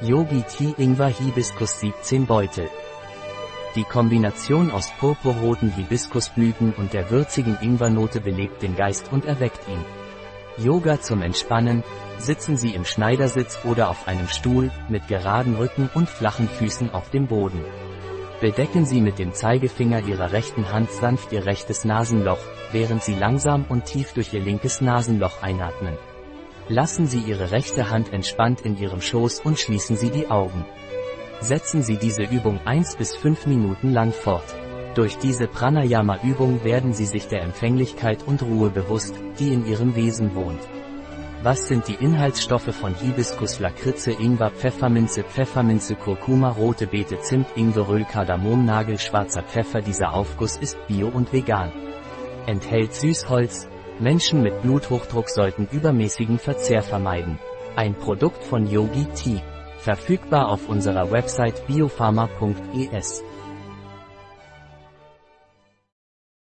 Yogi Tea Ingwer Hibiskus 17 Beutel. Die Kombination aus purpurroten Hibiskusblüten und der würzigen Ingwernote belebt den Geist und erweckt ihn. Yoga zum Entspannen, sitzen Sie im Schneidersitz oder auf einem Stuhl, mit geraden Rücken und flachen Füßen auf dem Boden. Bedecken Sie mit dem Zeigefinger Ihrer rechten Hand sanft Ihr rechtes Nasenloch, während Sie langsam und tief durch Ihr linkes Nasenloch einatmen. Lassen Sie Ihre rechte Hand entspannt in Ihrem Schoß und schließen Sie die Augen. Setzen Sie diese Übung 1 bis 5 Minuten lang fort. Durch diese Pranayama-Übung werden Sie sich der Empfänglichkeit und Ruhe bewusst, die in Ihrem Wesen wohnt. Was sind die Inhaltsstoffe von Hibiskus, Lakritze, Ingwer, Pfefferminze, Pfefferminze, Kurkuma, rote Beete, Zimt, Ingweröl, Kardamom, Nagel, schwarzer Pfeffer Dieser Aufguss ist bio und vegan. Enthält Süßholz, Menschen mit Bluthochdruck sollten übermäßigen Verzehr vermeiden. Ein Produkt von Yogi Tea. Verfügbar auf unserer Website biopharma.es.